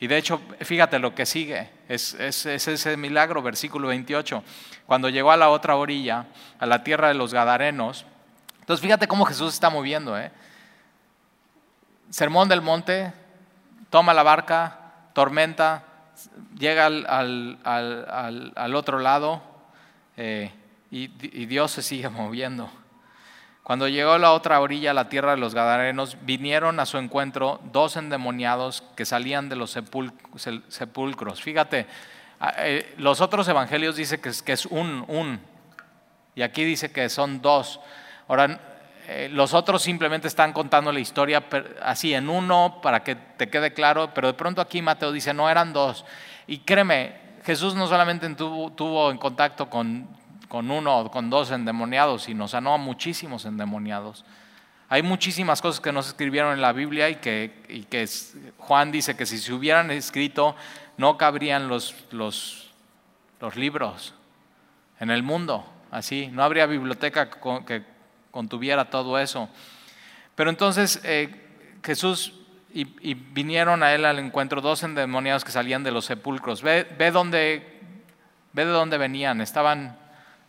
Y de hecho, fíjate lo que sigue, es, ese milagro, versículo 28. Cuando llegó a la otra orilla, a la tierra de los Gadarenos, entonces fíjate cómo Jesús está moviendo. ¿eh? Sermón del monte, toma la barca, tormenta, llega al, otro lado eh, y, y Dios se sigue [LAUGHS] moviendo. Cuando llegó a la otra orilla, la tierra de los Gadarenos, vinieron a su encuentro dos endemoniados que salían de los sepulcros. Fíjate, eh, los otros evangelios dicen que es, un, un, y aquí dice que son dos. Ahora, eh, los otros simplemente están contando la historia así en uno para que te quede claro, pero de pronto aquí Mateo dice, no eran dos. Y créeme, Jesús no solamente tuvo en contacto con con uno o con dos endemoniados y nos sanó a muchísimos endemoniados. Hay muchísimas cosas que no se escribieron en la Biblia y que, Juan dice que si se hubieran escrito no cabrían los, los, los libros en el mundo, así, no habría biblioteca que contuviera todo eso. Pero entonces eh, Jesús y, vinieron a él al encuentro dos endemoniados que salían de los sepulcros. Ve, ve, dónde, ve de dónde venían, estaban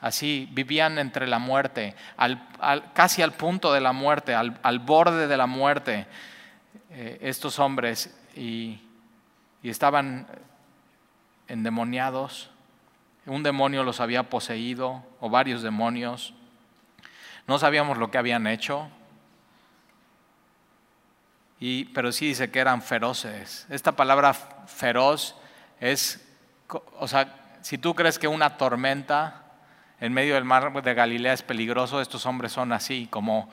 así, vivían entre la muerte, casi al punto de la muerte, al, borde de la muerte, eh, estos hombres, y, estaban endemoniados. Un demonio los había poseído, o varios demonios. No sabíamos lo que habían hecho, pero sí dice que eran feroces. Esta palabra feroz es, o sea, si tú crees que una tormenta en medio del mar de Galilea es peligroso, estos hombres son así, como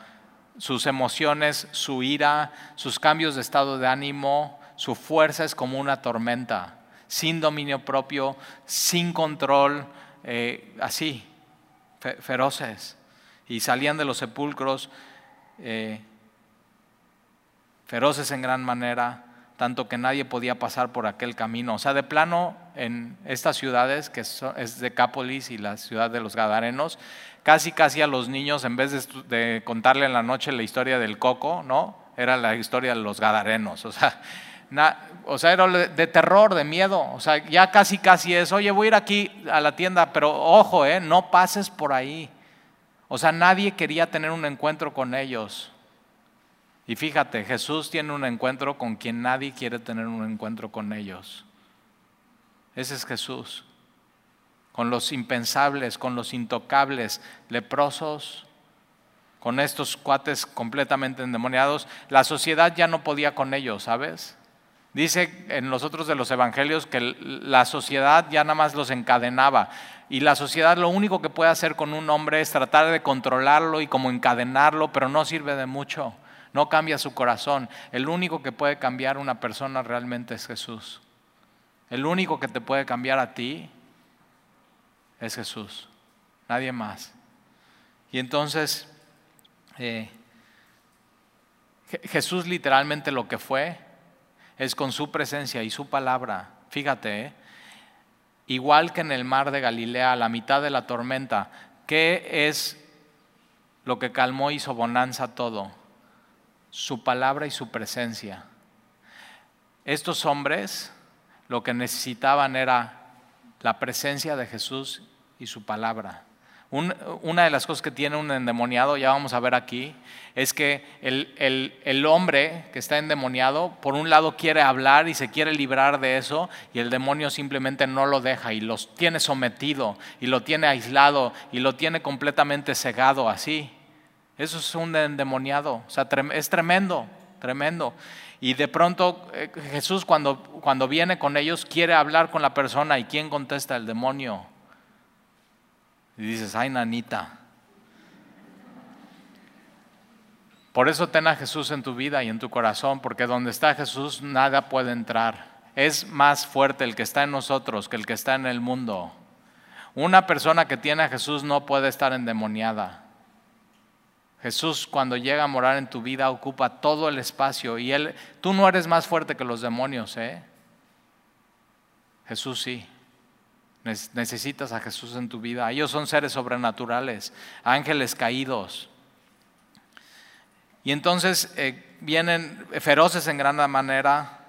sus emociones, su ira, sus cambios de estado de ánimo, su fuerza es como una tormenta, sin dominio propio, sin control, eh, así, feroces. Y salían de los sepulcros eh, feroces en gran manera, tanto que nadie podía pasar por aquel camino. O sea, de plano, en estas ciudades, que es Decápolis y la ciudad de los Gadarenos, casi casi a los niños, en vez de, contarle en la noche la historia del coco, ¿no? Era la historia de los Gadarenos. O sea, o sea, era de terror, de miedo. O sea, ya casi casi es, oye, voy a ir aquí a la tienda, pero ojo, ¿eh? no pases por ahí. O sea, nadie quería tener un encuentro con ellos. Y fíjate, Jesús tiene un encuentro con quien nadie quiere tener un encuentro con ellos. Ese es Jesús. Con los impensables, con los intocables, leprosos, con estos cuates completamente endemoniados. La sociedad ya no podía con ellos, ¿sabes? Dice en los otros de los evangelios que la sociedad ya nada más los encadenaba. Y la sociedad lo único que puede hacer con un hombre es tratar de controlarlo y como encadenarlo, pero no sirve de mucho no cambia su corazón. El único que puede cambiar una persona realmente es Jesús. El único que te puede cambiar a ti es Jesús, nadie más. Y entonces, eh, Jesús literalmente lo que fue es con su presencia y su palabra. Fíjate, eh, igual que en el mar de Galilea, a la mitad de la tormenta, ¿qué es lo que calmó y hizo bonanza todo? Su palabra y su presencia. Estos hombres lo que necesitaban era la presencia de Jesús y su palabra. una de las cosas que tiene un endemoniado, ya vamos a ver aquí, es que el, el, hombre que está endemoniado, por un lado quiere hablar y se quiere librar de eso, y el demonio simplemente no lo deja y los tiene sometido, y lo tiene aislado, y lo tiene completamente cegado así. Eso es un endemoniado. O sea, es tremendo, tremendo. Y de pronto eh, Jesús cuando, cuando viene con ellos quiere hablar con la persona y ¿quién contesta? El demonio. Y dices, ay, nanita. Por eso ten a Jesús en tu vida y en tu corazón, porque donde está Jesús nada puede entrar. Es más fuerte el que está en nosotros que el que está en el mundo. Una persona que tiene a Jesús no puede estar endemoniada. Jesús cuando llega a morar en tu vida ocupa todo el espacio y él, tú no eres más fuerte que los demonios, ¿eh? Jesús sí. Necesitas a Jesús en tu vida. Ellos son seres sobrenaturales, ángeles caídos. Y entonces eh, vienen feroces en gran manera,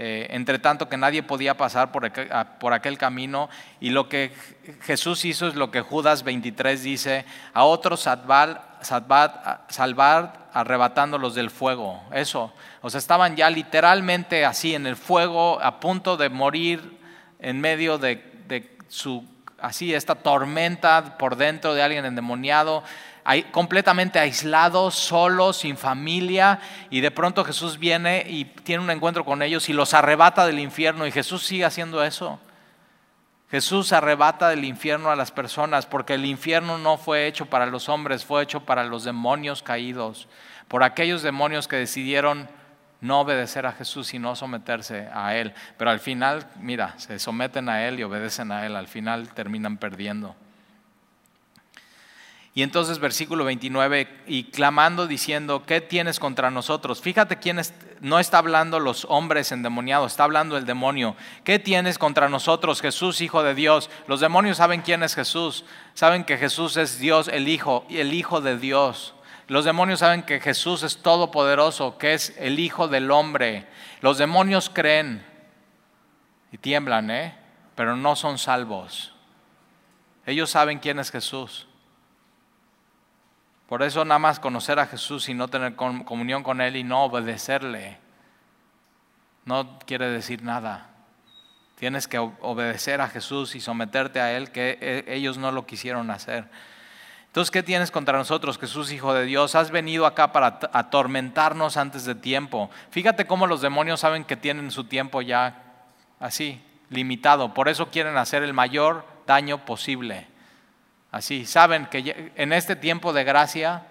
eh, entre tanto que nadie podía pasar por aquel, por aquel, camino. Y lo que Jesús hizo es lo que Judas 23 dice, a otros salvar, salvar arrebatándolos del fuego. Eso, o sea, estaban ya literalmente así en el fuego, a punto de morir en medio de, de su, así, esta tormenta por dentro de alguien endemoniado completamente aislados, solos, sin familia, y de pronto Jesús viene y tiene un encuentro con ellos y los arrebata del infierno, y Jesús sigue haciendo eso. Jesús arrebata del infierno a las personas porque el infierno no fue hecho para los hombres, fue hecho para los demonios caídos, por aquellos demonios que decidieron no obedecer a Jesús y no someterse a Él. Pero al final, mira, se someten a Él y obedecen a Él, al final terminan perdiendo. Y entonces versículo 29, y clamando diciendo, ¿qué tienes contra nosotros? Fíjate quién no está hablando los hombres endemoniados, está hablando el demonio. ¿Qué tienes contra nosotros, Jesús, Hijo de Dios? Los demonios saben quién es Jesús, saben que Jesús es Dios, el Hijo, el Hijo de Dios. Los demonios saben que Jesús es todopoderoso, que es el Hijo del Hombre. Los demonios creen y tiemblan, ¿eh? pero no son salvos. Ellos saben quién es Jesús. Por eso nada más conocer a Jesús y no tener comunión con Él y no obedecerle, no quiere decir nada. Tienes que obedecer a Jesús y someterte a Él, que eh, ellos no lo quisieron hacer. Entonces, ¿qué tienes contra nosotros, Jesús, Hijo de Dios? Has venido acá para atormentarnos antes de tiempo. Fíjate cómo los demonios saben que tienen su tiempo ya así, limitado. Por eso quieren hacer el mayor daño posible. Así, saben que en este tiempo de gracia,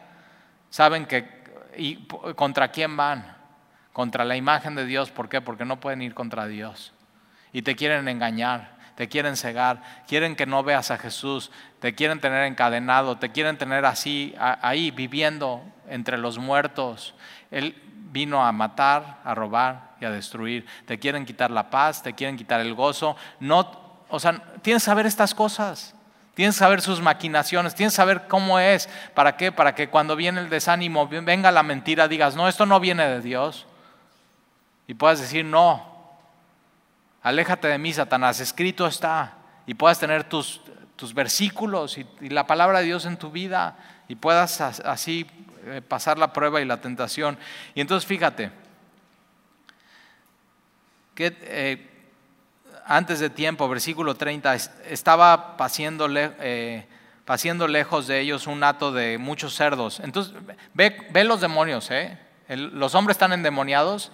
saben que y contra quién van, contra la imagen de Dios, ¿por qué? Porque no pueden ir contra Dios. Y te quieren engañar, te quieren cegar, quieren que no veas a Jesús, te quieren tener encadenado, te quieren tener así, ahí, viviendo entre los muertos. Él vino a matar, a robar y a destruir. Te quieren quitar la paz, te quieren quitar el gozo. No, o sea, tienes que saber estas cosas. Tienes que saber sus maquinaciones, tienes que saber cómo es. ¿Para qué? Para que cuando viene el desánimo, venga la mentira, digas, no, esto no viene de Dios. Y puedas decir, no, aléjate de mí, Satanás, escrito está. Y puedas tener tus, tus versículos y, la palabra de Dios en tu vida y puedas así eh, pasar la prueba y la tentación. Y entonces fíjate, que eh, antes de tiempo, versículo 30, estaba paciendo, eh, lejos de ellos un hato de muchos cerdos. Entonces, ve, los demonios, ¿eh? los hombres están endemoniados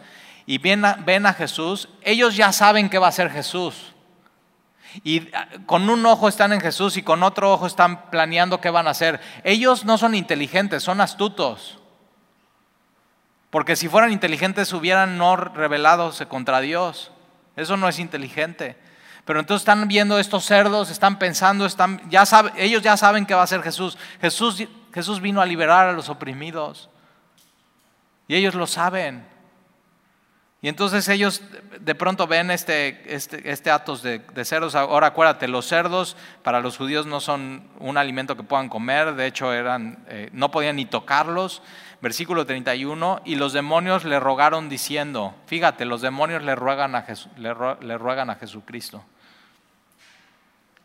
y ven a, ven a Jesús, ellos ya saben qué va a ser Jesús. Y ah, con un ojo están en Jesús y con otro ojo están planeando qué van a hacer. Ellos no son inteligentes, son astutos. Porque si fueran inteligentes hubieran no revelado contra Dios. Eso no es inteligente. Pero entonces están viendo estos cerdos, están pensando, están, ya ellos ya saben que va a ser Jesús. Jesús. Jesús vino a liberar a los oprimidos. Y ellos lo saben. Y entonces ellos de pronto ven este, este, este de, cerdos. Ahora acuérdate, los cerdos para los judíos no son un alimento que puedan comer, de hecho eran, eh, no podían ni tocarlos. Versículo 31, y los demonios le rogaron diciendo, fíjate, los demonios le ruegan a, le, le ruegan a Jesucristo.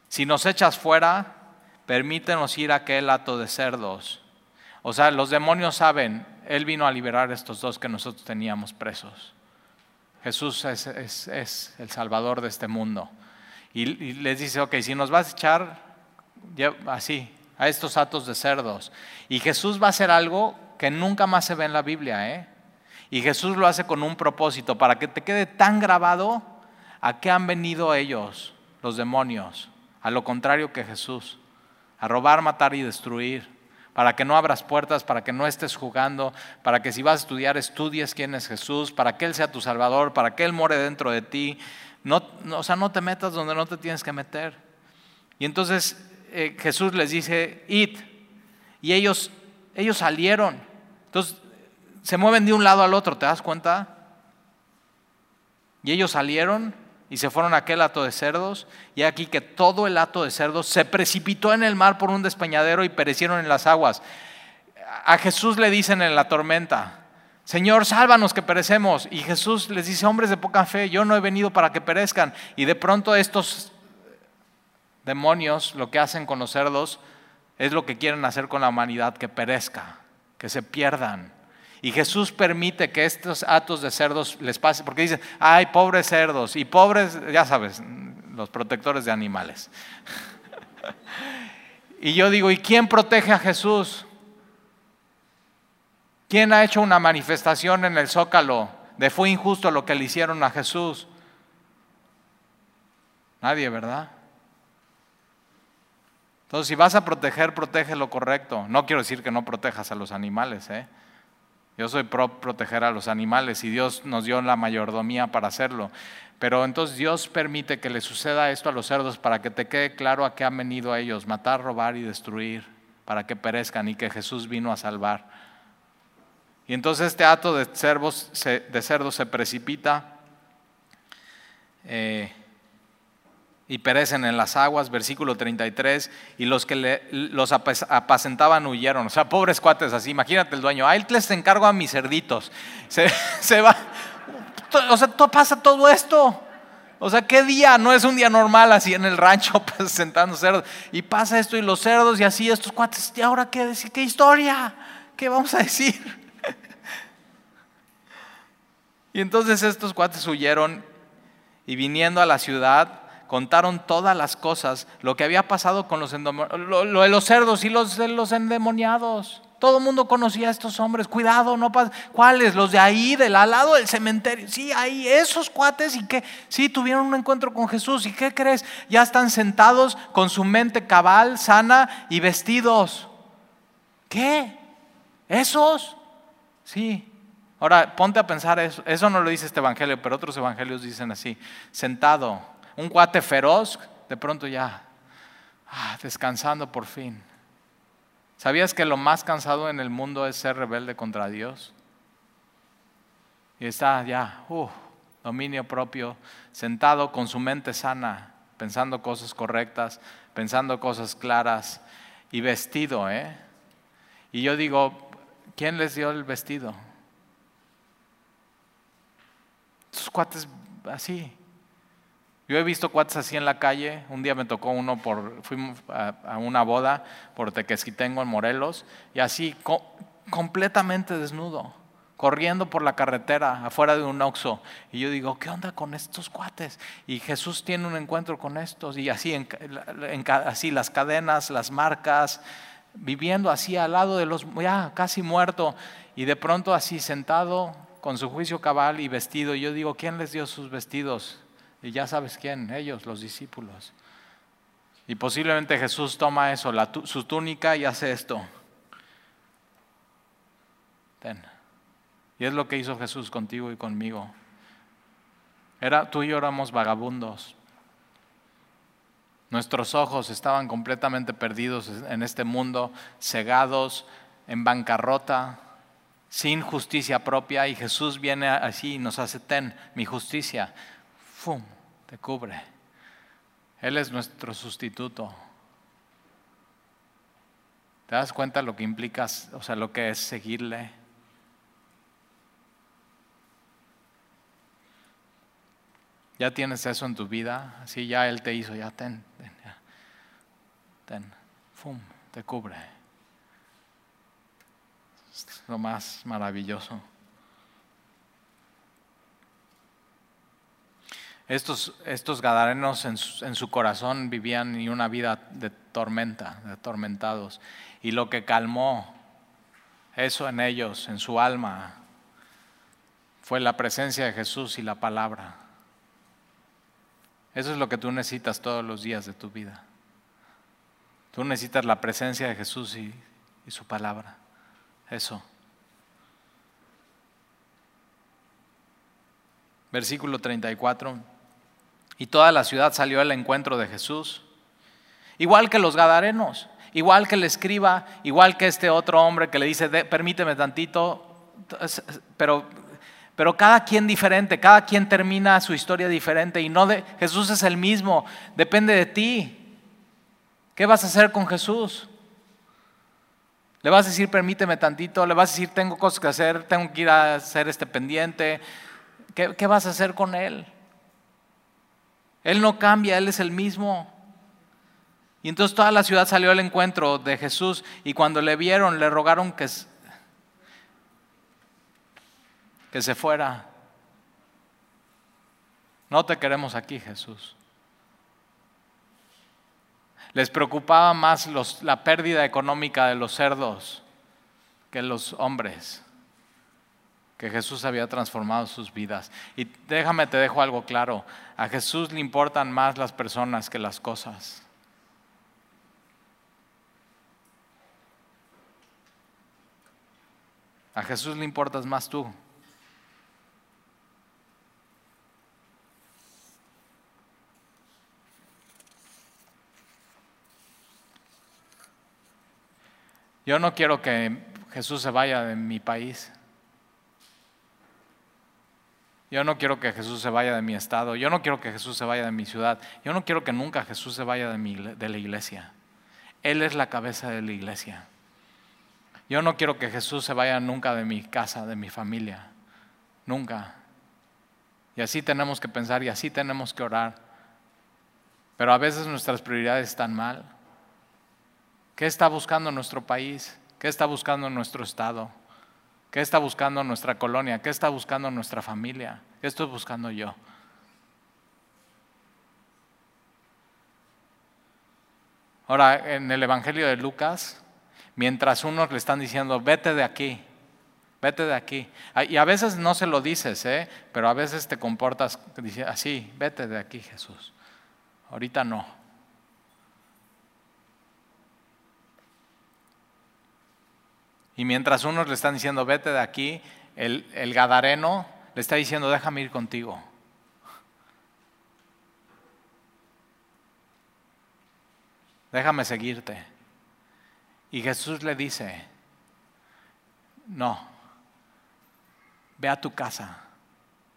Si nos echas fuera, permítenos ir a aquel hato de cerdos. O sea, los demonios saben, Él vino a liberar a estos dos que nosotros teníamos presos. Jesús es, el Salvador de este mundo. Y, les dice, ok, si nos vas a echar así, a estos atos de cerdos, y Jesús va a hacer algo que nunca más se ve en la Biblia, ¿eh? Y Jesús lo hace con un propósito, para que te quede tan grabado a qué han venido ellos, los demonios, a lo contrario que Jesús, a robar, matar y destruir para que no abras puertas, para que no estés jugando, para que si vas a estudiar estudies quién es Jesús, para que Él sea tu Salvador, para que Él more dentro de ti. No, o sea, no te metas donde no te tienes que meter. Y entonces eh, Jesús les dice, id. Y ellos, ellos salieron. Entonces se mueven de un lado al otro, ¿te das cuenta? Y ellos salieron y se fueron a aquel hato de cerdos, y aquí que todo el hato de cerdos se precipitó en el mar por un despeñadero y perecieron en las aguas. A Jesús le dicen en la tormenta, Señor, sálvanos que perecemos. Y Jesús les dice, hombres de poca fe, yo no he venido para que perezcan. Y de pronto estos demonios lo que hacen con los cerdos es lo que quieren hacer con la humanidad, que perezca, que se pierdan. Y Jesús permite que estos atos de cerdos les pase, porque dicen, ay, pobres cerdos, y pobres, ya sabes, los protectores de animales. [LAUGHS] y yo digo, ¿y quién protege a Jesús? ¿Quién ha hecho una manifestación en el Zócalo de fue injusto lo que le hicieron a Jesús? Nadie, ¿verdad? Entonces, si vas a proteger, protege lo correcto. No quiero decir que no protejas a los animales, ¿eh? Yo soy pro proteger a los animales y Dios nos dio la mayordomía para hacerlo. Pero entonces Dios permite que le suceda esto a los cerdos para que te quede claro a qué han venido a ellos, matar, robar y destruir, para que perezcan y que Jesús vino a salvar. Y entonces este acto de, cerdos se, de cerdos se precipita eh, y perecen en las aguas, versículo 33, y los que los apacentaban huyeron. O sea, pobres cuates así, imagínate el dueño, ahí les encargo a mis cerditos. Se, [LAUGHS] se va, o sea, todo, pasa todo esto. O sea, ¿qué día? No es un día normal así en el rancho [LAUGHS] pues, sentando cerdos. Y pasa esto y los cerdos y así estos cuates. ¿Y ahora qué decir? ¿Qué historia? ¿Qué vamos a decir? [LAUGHS] Y entonces estos cuates huyeron y viniendo a la ciudad contaron todas las cosas, lo que había pasado con los, lo, de los cerdos y los de los endemoniados. Todo el mundo conocía a estos hombres. Cuidado, no. ¿Cuáles? Los de ahí, del al lado del cementerio. Sí, ahí, esos cuates y que sí tuvieron un encuentro con Jesús. ¿Y qué crees? Ya están sentados con su mente cabal, sana y vestidos. ¿Qué? ¿Esos? Sí. Ahora, ponte a pensar eso. Eso no lo dice este evangelio, pero otros evangelios dicen así. Sentado un cuate feroz, de pronto ya, ah, descansando por fin. ¿Sabías que lo más cansado en el mundo es ser rebelde contra Dios? Y está ya, uh, dominio propio, sentado con su mente sana, pensando cosas correctas, pensando cosas claras y vestido, ¿eh? Y yo digo, ¿quién les dio el vestido? Sus cuates así, yo he visto cuates así en la calle. Un día me tocó uno por, fuimos a, una boda por Tequesquitengo en Morelos, y así completamente desnudo, corriendo por la carretera afuera de un oxo. Y yo digo, ¿qué onda con estos cuates? Y Jesús tiene un encuentro con estos, y así, así las cadenas, las marcas, viviendo así al lado de los, ya casi muerto, y de pronto así sentado con su juicio cabal y vestido. Y yo digo, ¿quién les dio sus vestidos? Y ya sabes quién, ellos, los discípulos. Y posiblemente Jesús toma eso, su túnica y hace esto. Ten. Y es lo que hizo Jesús contigo y conmigo. Era, tú y yo éramos vagabundos. Nuestros ojos estaban completamente perdidos en este mundo, cegados, en bancarrota, sin justicia propia. Y Jesús viene así y nos hace, ten mi justicia te cubre. Él es nuestro sustituto. ¿Te das cuenta lo que implica, o sea, lo que es seguirle? Ya tienes eso en tu vida, así ya Él te hizo, ya ten, ten, ya. ten, ¡fum! te cubre. Es lo más maravilloso. Estos, estos gadarenos en su, corazón vivían una vida de tormenta, de atormentados. Y lo que calmó eso en ellos, en su alma, fue la presencia de Jesús y la palabra. Eso es lo que tú necesitas todos los días de tu vida. Tú necesitas la presencia de Jesús y, y su palabra. Eso. Versículo 34. Y toda la ciudad salió al encuentro de Jesús. Igual que los gadarenos, igual que el escriba, igual que este otro hombre que le dice, permíteme tantito, pero, pero cada quien diferente, cada quien termina su historia diferente y no de Jesús es el mismo, depende de ti. ¿Qué vas a hacer con Jesús? Le vas a decir, permíteme tantito, le vas a decir, tengo cosas que hacer, tengo que ir a hacer este pendiente. ¿Qué, qué vas a hacer con Él? Él no cambia, Él es el mismo. Y entonces toda la ciudad salió al encuentro de Jesús y cuando le vieron le rogaron que, que se fuera. No te queremos aquí, Jesús. Les preocupaba más la pérdida económica de los cerdos que los hombres. Que Jesús había transformado sus vidas. Y déjame, te dejo algo claro, a Jesús le importan más las personas que las cosas. A Jesús le importas más tú. Yo no quiero que Jesús se vaya de mi país. Yo no quiero que Jesús se vaya de mi estado. Yo no quiero que Jesús se vaya de mi ciudad. Yo no quiero que nunca Jesús se vaya de, mi, de la iglesia. Él es la cabeza de la iglesia. Yo no quiero que Jesús se vaya nunca de mi casa, de mi familia. Nunca. Y así tenemos que pensar y así tenemos que orar. Pero a veces nuestras prioridades están mal. ¿Qué está buscando nuestro país? ¿Qué está buscando nuestro estado? ¿Qué está buscando nuestra colonia? ¿Qué está buscando nuestra familia? ¿Qué estoy buscando yo? Ahora, en el Evangelio de Lucas, mientras unos le están diciendo, vete de aquí, vete de aquí. Ah, y a veces no se lo dices, ¿eh? pero a veces te comportas así, vete de aquí, Jesús. Ahorita no. Y mientras unos le están diciendo, vete de aquí, el, el Gadareno le está diciendo, déjame ir contigo. Déjame seguirte. Y Jesús le dice, no, ve a tu casa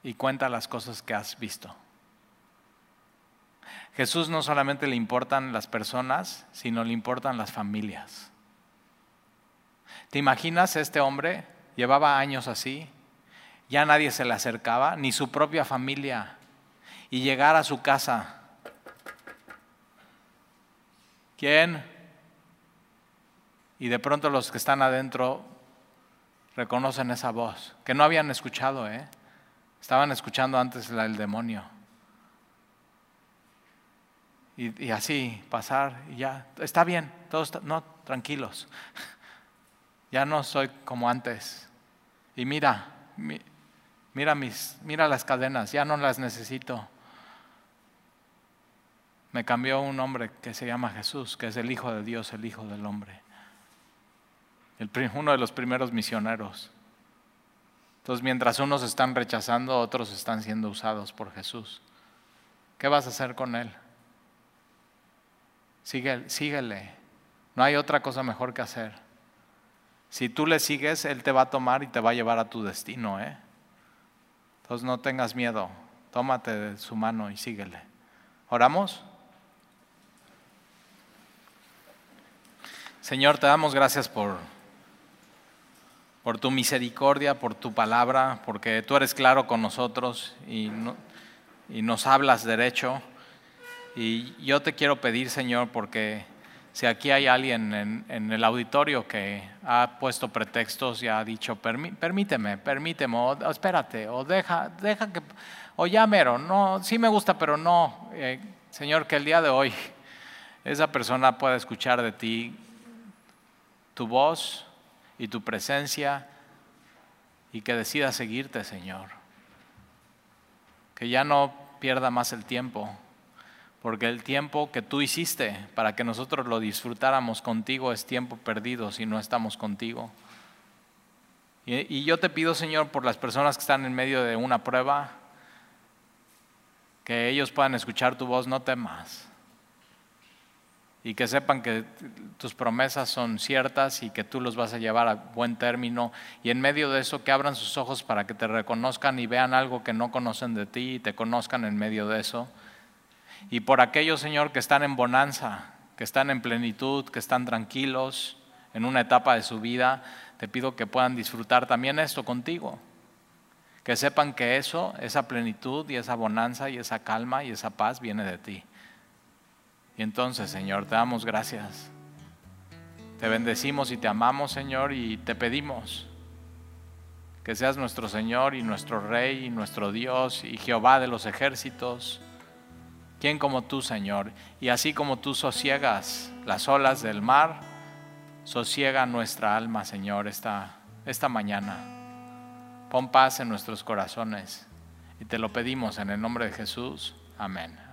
y cuenta las cosas que has visto. Jesús no solamente le importan las personas, sino le importan las familias. ¿Te imaginas este hombre? Llevaba años así, ya nadie se le acercaba, ni su propia familia, y llegar a su casa. ¿Quién? Y de pronto los que están adentro reconocen esa voz, que no habían escuchado, ¿eh? estaban escuchando antes la del demonio. Y, así pasar, y ya, está bien, todos, no, tranquilos ya no soy como antes. Y mira, mira, mis, mira las cadenas, ya no las necesito. Me cambió un hombre que se llama Jesús, que es el Hijo de Dios, el Hijo del Hombre. El, uno de los primeros misioneros. Entonces, mientras unos están rechazando, otros están siendo usados por Jesús. ¿Qué vas a hacer con él? síguele. No hay otra cosa mejor que hacer. Si tú le sigues, Él te va a tomar y te va a llevar a tu destino. ¿eh? Entonces no tengas miedo, tómate de su mano y síguele. ¿Oramos? Señor, te damos gracias por, por tu misericordia, por tu palabra, porque tú eres claro con nosotros y, y nos hablas derecho. Y yo te quiero pedir, Señor, porque si aquí hay alguien en, el auditorio que ha puesto pretextos y ha dicho, permíteme, permíteme, o, espérate, o deja, deja que, o ya mero, no, sí me gusta, pero no, eh, Señor, que el día de hoy esa persona pueda escuchar de ti tu voz y tu presencia y que decida seguirte, Señor. Que ya no pierda más el tiempo porque el tiempo que tú hiciste para que nosotros lo disfrutáramos contigo es tiempo perdido si no estamos contigo. Y, yo te pido, Señor, por las personas que están en medio de una prueba, que ellos puedan escuchar tu voz, no temas. Y que sepan que tus promesas son ciertas y que tú los vas a llevar a buen término. Y en medio de eso, que abran sus ojos para que te reconozcan y vean algo que no conocen de ti y te conozcan en medio de eso y por aquellos, Señor, que están en bonanza, que están en plenitud, que están tranquilos en una etapa de su vida, te pido que puedan disfrutar también esto contigo. Que sepan que eso, esa plenitud y esa bonanza y esa calma y esa paz viene de ti. Y entonces, Señor, te damos gracias. Te bendecimos y te amamos, Señor, y te pedimos que seas nuestro Señor y nuestro Rey y nuestro Dios y Jehová de los ejércitos ¿Quién como tú, Señor? Y así como tú sosiegas las olas del mar, sosiega nuestra alma, Señor, esta, esta mañana. pon paz en nuestros corazones. Y te lo pedimos en el nombre de Jesús. Amén.